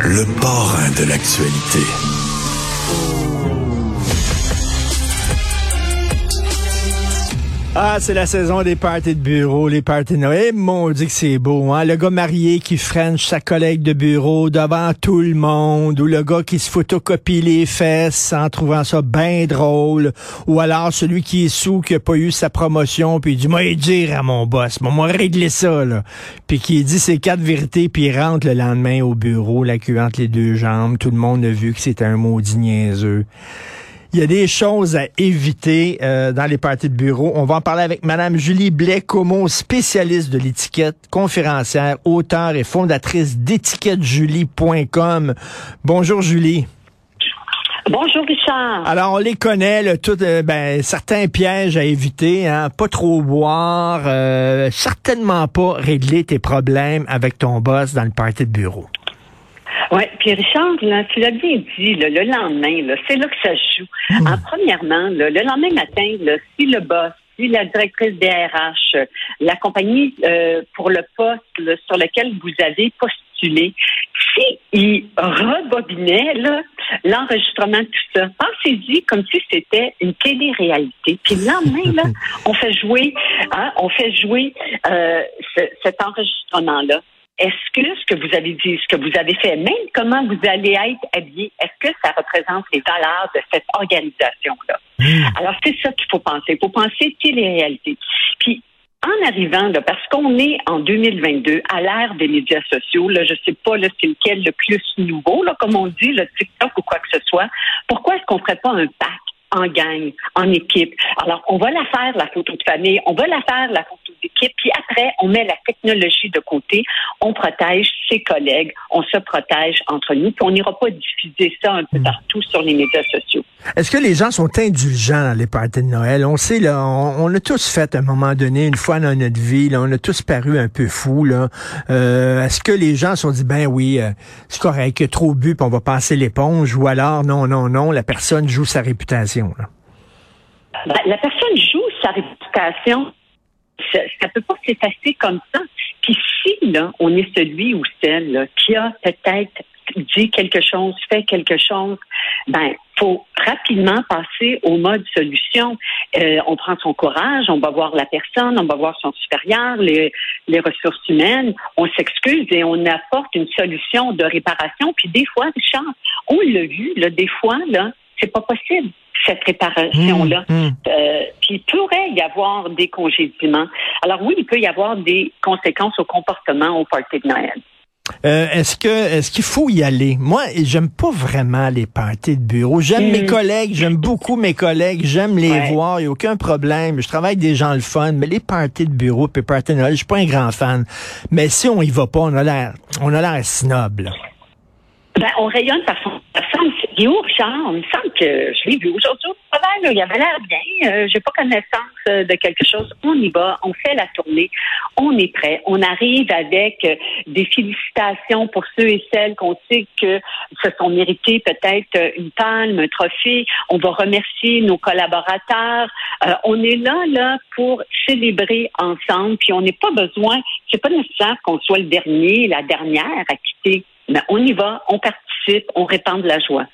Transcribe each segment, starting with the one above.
Le parrain de l'actualité. Ah, c'est la saison des parties de bureau, les parties de Noël. Mon Dieu que c'est beau, hein? Le gars marié qui french sa collègue de bureau devant tout le monde, ou le gars qui se photocopie les fesses en trouvant ça bien drôle, ou alors celui qui est sous, qui a pas eu sa promotion, puis il dit, moi, dire à mon boss, moi, régler ça, là. Puis qui dit ses quatre vérités, puis il rentre le lendemain au bureau, la queue entre les deux jambes. Tout le monde a vu que c'était un maudit niaiseux. Il y a des choses à éviter euh, dans les parties de bureau. On va en parler avec Madame Julie Blais-Comeau, spécialiste de l'étiquette, conférencière, auteure et fondatrice d'étiquettejulie.com. Bonjour Julie. Bonjour Richard. Alors on les connaît, là, tout, euh, ben, certains pièges à éviter, hein, pas trop boire, euh, certainement pas régler tes problèmes avec ton boss dans le party de bureau. Oui, puis Richard, là, tu l'as bien dit, là, le lendemain, c'est là que ça se joue. En premièrement, là, le lendemain matin, là, si le boss, si la directrice DRH, euh, la compagnie euh, pour le poste là, sur lequel vous avez postulé, s'il rebobinait là, l'enregistrement de tout ça, pensez-y comme si c'était une télé-réalité. Puis le lendemain, là, on fait jouer, hein, on fait jouer euh, ce, cet enregistrement-là est-ce que ce que vous avez dit, ce que vous avez fait, même comment vous allez être habillé, est-ce que ça représente les valeurs de cette organisation-là? Alors, c'est ça qu'il faut penser. Il faut penser télé-réalité. Puis, en arrivant, là, parce qu'on est en 2022, à l'ère des médias sociaux, là, je sais pas là, c'est lequel le plus nouveau, là, comme on dit, le TikTok ou quoi que ce soit, pourquoi est-ce qu'on ferait pas un pack en gang, en équipe? Alors, on va la faire, la photo de famille, on va la faire, la photo puis après, on met la technologie de côté, on protège ses collègues, on se protège entre nous, puis on n'ira pas diffuser ça un peu Hmm. partout sur les médias sociaux. Est-ce que les gens sont indulgents dans les parties de Noël? On sait, là, on, on a tous fait à un moment donné, une fois dans notre vie, là, on a tous paru un peu fous. Là. Euh, Est-ce que les gens se sont dit, ben oui, euh, c'est correct, a trop bu, puis on va passer l'éponge, ou alors, non, non, non, la personne joue sa réputation. Là? Ben, la personne joue sa réputation. Ça, ça peut pas s'effacer comme ça. Puis si là, on est celui ou celle là, qui a peut-être dit quelque chose, fait quelque chose, ben faut rapidement passer au mode solution. Euh, on prend son courage, on va voir la personne, on va voir son supérieur, les, les ressources humaines, on s'excuse et on apporte une solution de réparation. Puis des fois, Richard, on l'a vu, là, des fois, là, c'est pas possible cette réparation-là. Mmh, mmh. Euh, puis il pourrait y avoir des congédiements. Alors oui, il peut y avoir des conséquences au comportement au party de Noël. Euh, est-ce que est-ce qu'il faut y aller? Moi, j'aime pas vraiment les parties de bureau. J'aime mes collègues, j'aime beaucoup mes collègues, j'aime les Ouais. voir, il n'y a aucun problème. Je travaille avec des gens le fun, mais les parties de bureau, puis parties de Noël, je suis pas un grand fan. Mais si on y va pas, on a l'air on a l'air snob. là. Ben, on rayonne par son où, Richard? Il me semble que je l'ai vu aujourd'hui au travail. Il avait l'air bien. Euh, J'ai pas connaissance euh, de quelque chose. On y va. On fait la tournée. On est prêt. On arrive avec euh, des félicitations pour ceux et celles qu'on sait que se sont mérités peut-être euh, une palme, un trophée. On va remercier nos collaborateurs. Euh, on est là, là, pour célébrer ensemble. Puis on n'est pas besoin, c'est pas nécessaire qu'on soit le dernier, la dernière à quitter. Mais on y va, on participe, on répand de la joie.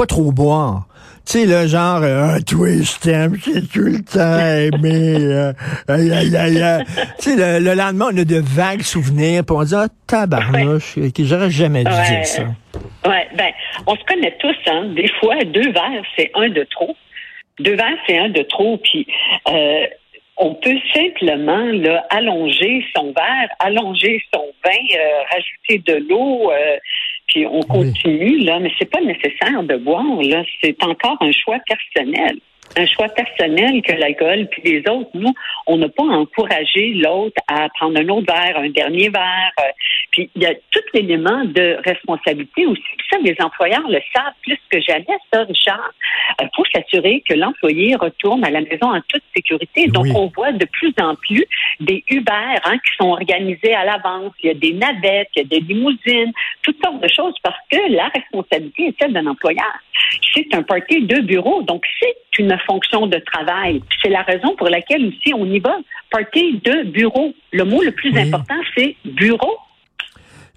Pas trop boire. Tu sais, le genre, euh, ah, toi, je t'aime, c'est tout le temps aimé. Euh, aïe, aïe, aïe, aïe. tu sais, le, le, lendemain, on a de vagues souvenirs, puis on dit, ah, tabarnouche, ouais. j'aurais jamais dû ouais. dire ça. Ouais, ben, on se connaît tous, hein. Des fois, deux verres, c'est un de trop. Deux verres, c'est un de trop, puis euh, on peut simplement là, allonger son verre, allonger son vin, euh, rajouter de l'eau, euh, puis on continue, oui. là, mais c'est pas nécessaire de boire, là. C'est encore un choix personnel un choix personnel que l'alcool, puis les autres, nous, on n'a pas encouragé l'autre à prendre un autre verre, un dernier verre. Puis il y a tout l'élément de responsabilité aussi. Puis ça, les employeurs le savent plus que jamais, ça, Richard, euh, pour s'assurer que l'employé retourne à la maison en toute sécurité. Donc, oui. on voit de plus en plus des Uber hein, qui sont organisés à l'avance. Il y a des navettes, il y a des limousines, toutes sortes de choses parce que la responsabilité est celle d'un employeur. C'est un party de bureau, donc c'est une fonction de travail. C'est la raison pour laquelle aussi on y va. Party de bureau. Le mot le plus oui. important, c'est bureau.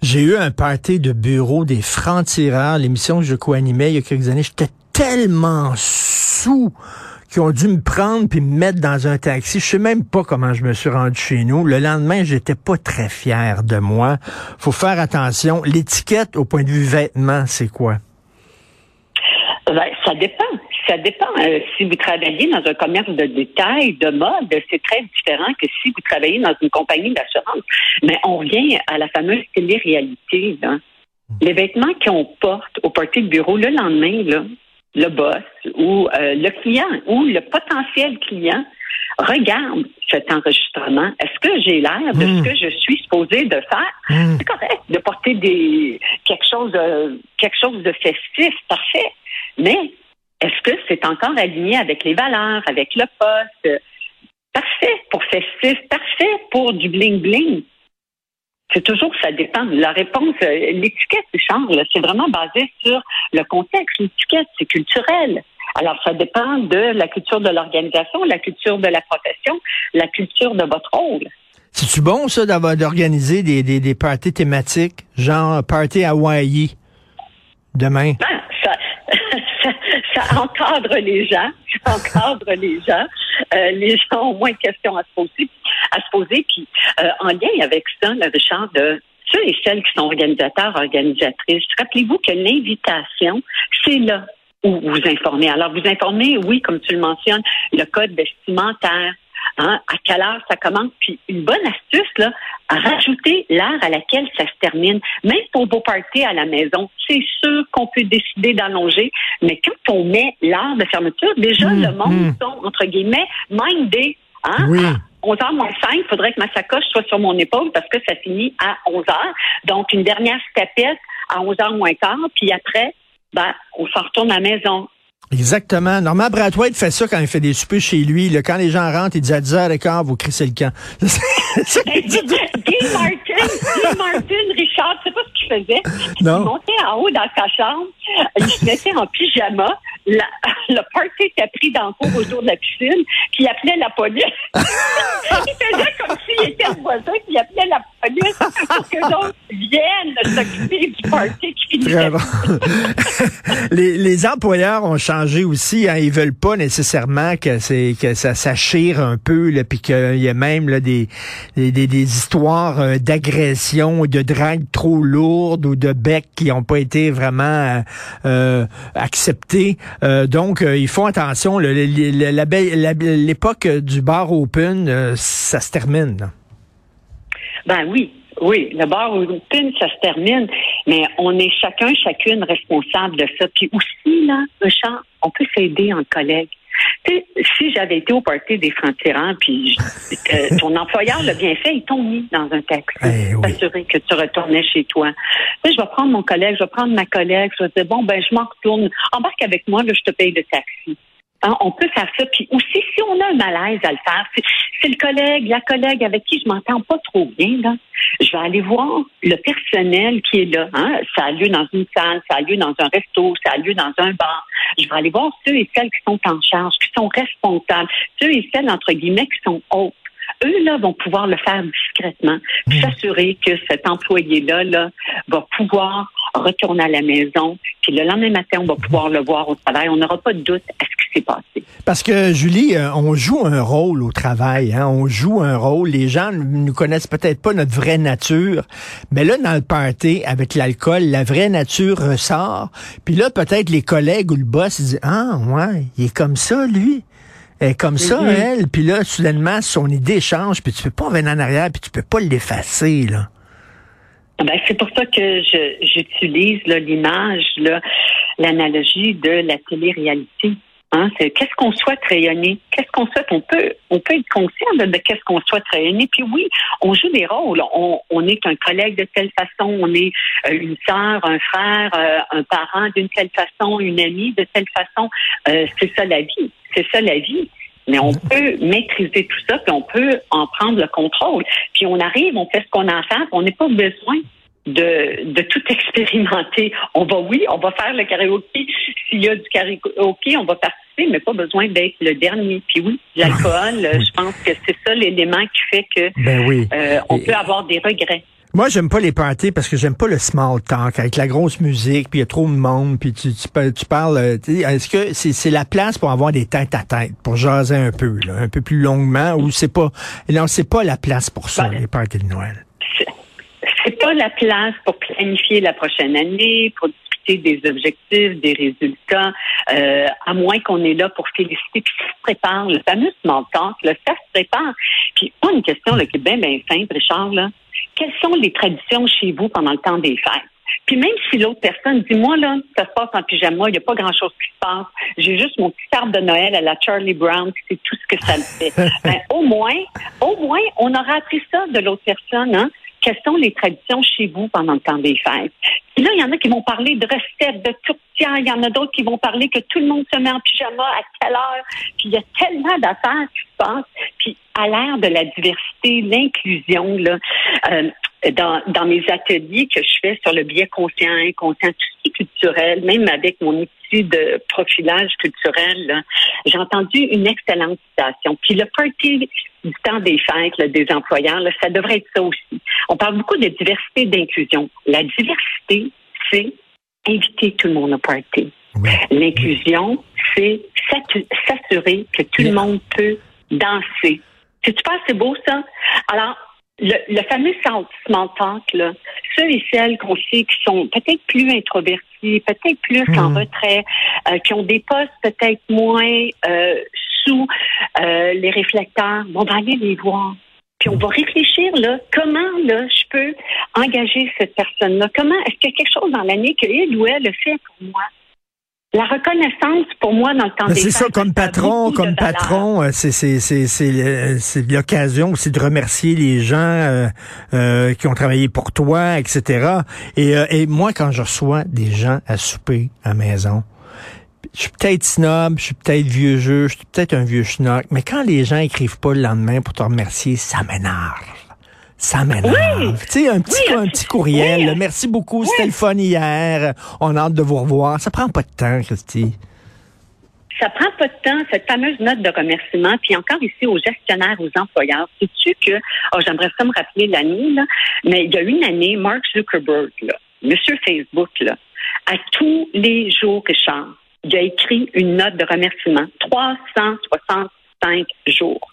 J'ai eu un party de bureau des francs-tireurs, l'émission que je co-animais il y a quelques années. J'étais tellement sous qu'ils ont dû me prendre puis me mettre dans un taxi. Je sais même pas comment je me suis rendu chez nous. Le lendemain, j'étais pas très fier de moi. Faut faire attention. L'étiquette au point de vue vêtements, c'est quoi? Ben, ça dépend. Ça dépend. Euh, si vous travaillez dans un commerce de détail, de mode, c'est très différent que si vous travaillez dans une compagnie d'assurance. Mais on revient à la fameuse télé-réalité. Là. Les vêtements qu'on porte au party de bureau le lendemain, là, le boss ou euh, le client ou le potentiel client regarde cet enregistrement. Est-ce que j'ai l'air de mmh. ce que je suis supposé de faire? Mmh. C'est correct de porter des quelque chose de, quelque chose de festif, parfait. Mais est-ce que c'est encore aligné avec les valeurs, avec le poste? Parfait pour festif, parfait pour du bling-bling. C'est toujours, ça dépend. La réponse, l'étiquette change. C'est vraiment basé sur le contexte. L'étiquette, c'est culturel. Alors, ça dépend de la culture de l'organisation, la culture de la profession, la culture de votre rôle. C'est-tu bon, ça, d'organiser des, des, des parties thématiques, genre party Hawaii, demain? Ben, ça, ça, encadre les gens. Ça encadre les gens. Euh, les gens ont moins de questions à se poser. À se poser. Puis, euh, en lien avec ça, le Richard, de ceux et celles qui sont organisateurs, organisatrices, rappelez-vous que l'invitation, c'est là où vous informez. Alors, vous informez, oui, comme tu le mentionnes, le code vestimentaire, Hein, à quelle heure ça commence? Puis une bonne astuce, là, rajouter l'heure à laquelle ça se termine. Même pour vos parties à la maison, c'est sûr qu'on peut décider d'allonger, mais quand on met l'heure de fermeture, déjà mmh, le monde mmh. sont, entre guillemets, mindés. Hein? Oui. 11h moins 5, il faudrait que ma sacoche soit sur mon épaule parce que ça finit à 11h. Donc, une dernière tapette à 11h moins quart, puis après, ben, on s'en retourne à la maison. Exactement. Normand Brathwaite fait ça quand il fait des soupers chez lui. Là, quand les gens rentrent, il dit à 10h15, vous crissez le camp. Guy Martin, Guy Martin, Richard, tu sais pas ce qu'il faisait? Non. Il montait en haut dans sa chambre, il se mettait en pyjama, la, le party était pris dans le cours autour de la piscine, puis il appelait la police. il faisait comme s'il était le voisin, puis il appelait la police pour que viennent s'occuper du party qui finissait. Bon. les, les employeurs ont changé aussi. Hein, ils veulent pas nécessairement que c'est que ça, ça chire un peu, puis qu'il y a même là, des, des, des, histoires euh, d'agression ou de drague trop lourdes ou de becs qui n'ont pas été vraiment euh, acceptés. Euh, donc, euh, ils font attention. L'époque du bar open, ça se termine. Ben oui, oui, le bar open, ça se termine, mais on est chacun, chacune responsable de ça. Puis aussi, là, Richard, on peut s'aider en collègue. Tu sais, si j'avais été au party des francs-tirants, puis euh, ton employeur l'a bien fait, ils t'ont mis dans un taxi, Eh oui. s'assurer que tu retournais chez toi. Tu sais, je vais prendre mon collègue, je vais prendre ma collègue, je vais dire, bon, ben, je m'en retourne, embarque avec moi, là, je te paye le taxi. Hein, on peut faire ça. Puis aussi, si on a un malaise à le faire, c'est le collègue, la collègue avec qui je m'entends pas trop bien, là, je vais aller voir le personnel qui est là. Hein. Ça a lieu dans une salle, ça a lieu dans un resto, ça a lieu dans un bar. Je vais aller voir ceux et celles qui sont en charge, qui sont responsables, ceux et celles, entre guillemets, qui sont hautes eux là vont pouvoir le faire discrètement, puis s'assurer que cet employé là là va pouvoir retourner à la maison, puis le lendemain matin, on va pouvoir le voir au travail. On n'aura pas de doute à ce qui s'est passé. Parce que, Julie, euh, on joue un rôle au travail. Hein? On joue un rôle. Les gens ne nous connaissent peut-être pas notre vraie nature. Mais là, dans le party, avec l'alcool, la vraie nature ressort. Puis là, peut-être les collègues ou le boss disent, ah, ouais, il est comme ça, lui. Elle est comme ça, Mhm. elle. Puis là, soudainement, son idée change, puis tu peux pas revenir en arrière, puis tu peux pas l'effacer, là. Ben, c'est pour ça que je- j'utilise l'image, là, l'analogie de la télé-réalité. Hein, c'est qu'est-ce qu'on souhaite rayonner, qu'est-ce qu'on souhaite? On peut, on peut être conscient de, de qu'est-ce qu'on souhaite rayonner. Puis oui, on joue des rôles. On, on est un collègue de telle façon, on est euh, une sœur, un frère, euh, un parent d'une telle façon, une amie de telle façon. Euh, c'est ça la vie. C'est ça la vie. Mais on peut maîtriser tout ça, puis on peut en prendre le contrôle. Puis on arrive, on fait ce qu'on a à faire, on n'a pas besoin de, de tout expérimenter. On va, oui, on va faire le karaoké. S'il y a du karaoké, on va participer, mais pas besoin d'être le dernier. Puis oui, l'alcool, euh, je pense que c'est ça l'élément qui fait que Ben oui. euh, on Et- peut avoir des regrets. Moi, j'aime pas les parties parce que j'aime pas le small talk avec la grosse musique, puis il y a trop de monde, puis tu, tu, tu parles. euh, Est-ce que c'est la place pour avoir des têtes à tête, pour jaser un peu, là, un peu plus longuement, ou c'est pas Non, c'est pas la place pour ça, Ben, les parties de Noël? C'est- pas la place pour planifier la prochaine année, pour discuter des objectifs, des résultats, euh, à moins qu'on est là pour féliciter. Puis ça se prépare, le fameux small talk, là, ça se prépare. Puis pas une question là, qui est bien, bien simple, Richard, là. Quelles sont les traditions chez vous pendant le temps des fêtes? Puis même si l'autre personne dit, moi, là, ça se passe en pyjama, il n'y a pas grand-chose qui se passe. J'ai juste mon petit arbre de Noël à la Charlie Brown, c'est tout ce que ça me fait. ben, au moins, au moins, on aura appris ça de l'autre personne, hein? Quelles sont les traditions chez vous pendant le temps des fêtes? Puis là, il y en a qui vont parler de recettes, de tourtières. Il y en a d'autres qui vont parler que tout le monde se met en pyjama à quelle heure. Puis il y a tellement d'affaires qui se. Puis à l'ère de la diversité, l'inclusion, là, euh, dans, dans mes ateliers que je fais sur le biais conscient, inconscient, tout ce qui est culturel, même avec mon outil de profilage culturel, j'ai entendu une excellente citation. Puis le party du temps des fêtes là, des employeurs, là, ça devrait être ça aussi. On parle beaucoup de diversité et d'inclusion. La diversité, c'est inviter tout le monde au party. Oui. L'inclusion, c'est s'assurer que tout le monde peut danser. C'est super, c'est beau ça. Alors, le, le fameux small talk, là, ceux et celles qu'on sait qui sont peut-être plus introvertis, peut-être plus en Mhm. retrait, euh, qui ont des postes peut-être moins euh, sous euh, les réflecteurs, on va aller les voir. Puis on va réfléchir là, comment là je peux engager cette personne-là? Comment est-ce qu'il y a quelque chose dans l'année que il ou elle le fait pour moi? La reconnaissance pour moi dans le temps Ben, des C'est ça, comme patron, comme patron, euh, c'est c'est c'est c'est euh, c'est l'occasion aussi de remercier les gens euh, euh, qui ont travaillé pour toi, etc. Et, euh, et moi, quand je reçois des gens à souper à la maison, je suis peut-être snob, je suis peut-être vieux jeu, je suis peut-être un vieux schnock, mais quand les gens écrivent pas le lendemain pour te remercier, ça m'énerve. Ça m'énerve. Tu sais, un petit, Oui, un petit courriel. oui. là, Merci beaucoup, c'était le fun hier. On a hâte de vous revoir. Ça prend pas de temps, Christy. ça prend pas de temps, cette fameuse note de remerciement. Puis encore ici, aux gestionnaires, aux employeurs, sais-tu que, oh, j'aimerais ça me rappeler l'année, là, mais il y a une année, Mark Zuckerberg, là, Monsieur Facebook, là, à tous les jours, Richard, il a écrit une note de remerciement. 365 jours.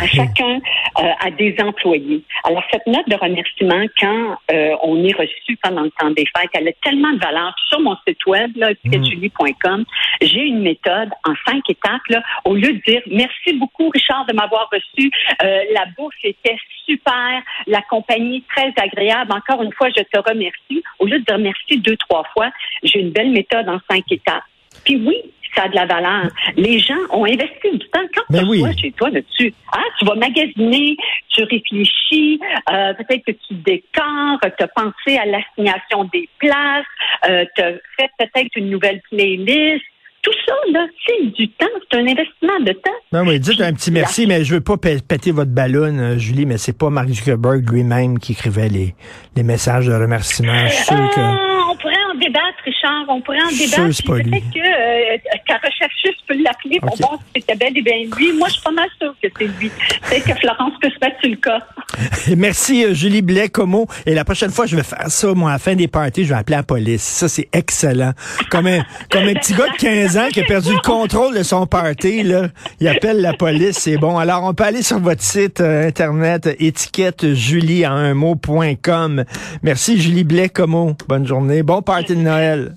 À chacun, euh, à des employés. Alors, cette note de remerciement, quand euh, on est reçu pendant le temps des fêtes, elle a tellement de valeur. Sur mon site web, là, étiquettejulie.com, j'ai une méthode en cinq étapes. Là, au lieu de dire merci beaucoup, Richard, de m'avoir reçu, euh, la bouffe était super, la compagnie très agréable. Encore une fois, je te remercie. Au lieu de dire merci deux, trois fois, j'ai une belle méthode en cinq étapes. Puis oui, ça a de la valeur. Les gens ont investi du temps. Quand Ben tu oui. chez toi là-dessus, hein, tu vas magasiner, tu réfléchis, euh, peut-être que tu décores, tu as pensé à l'assignation des places, euh, tu as fait peut-être une nouvelle playlist. Tout ça, là, c'est du temps. C'est un investissement de temps. Non, oui, dites un petit merci, mais je veux pas pé- péter votre ballon, euh, Julie, mais c'est pas Mark Zuckerberg lui-même qui écrivait les, les messages de remerciement. Je suis sûr que... Ah, on pourrait en débattre, Richard. Richard. On pourrait en débattre. Peut-être que euh, ta recherchiste peut l'appeler pour Ok. voir si c'était bel et bien lui. Moi, je suis pas mal sûre que c'est lui. Peut-être que Florence peut se mettre sur le cas. Merci, euh, Julie Blais-Como. Et la prochaine fois, je vais faire ça, moi, à la fin des parties, je vais appeler la police. Ça, c'est excellent. Comme un, comme un petit gars de 15 ans qui a perdu le contrôle de son party, là. Il appelle la police, c'est bon. Alors, on peut aller sur votre site euh, Internet, étiquette Julie en un mot.com. Merci, Julie Blais-Como. Bonne journée. Bon party de Noël.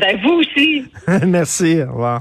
Ben, vous aussi. Merci. Au revoir.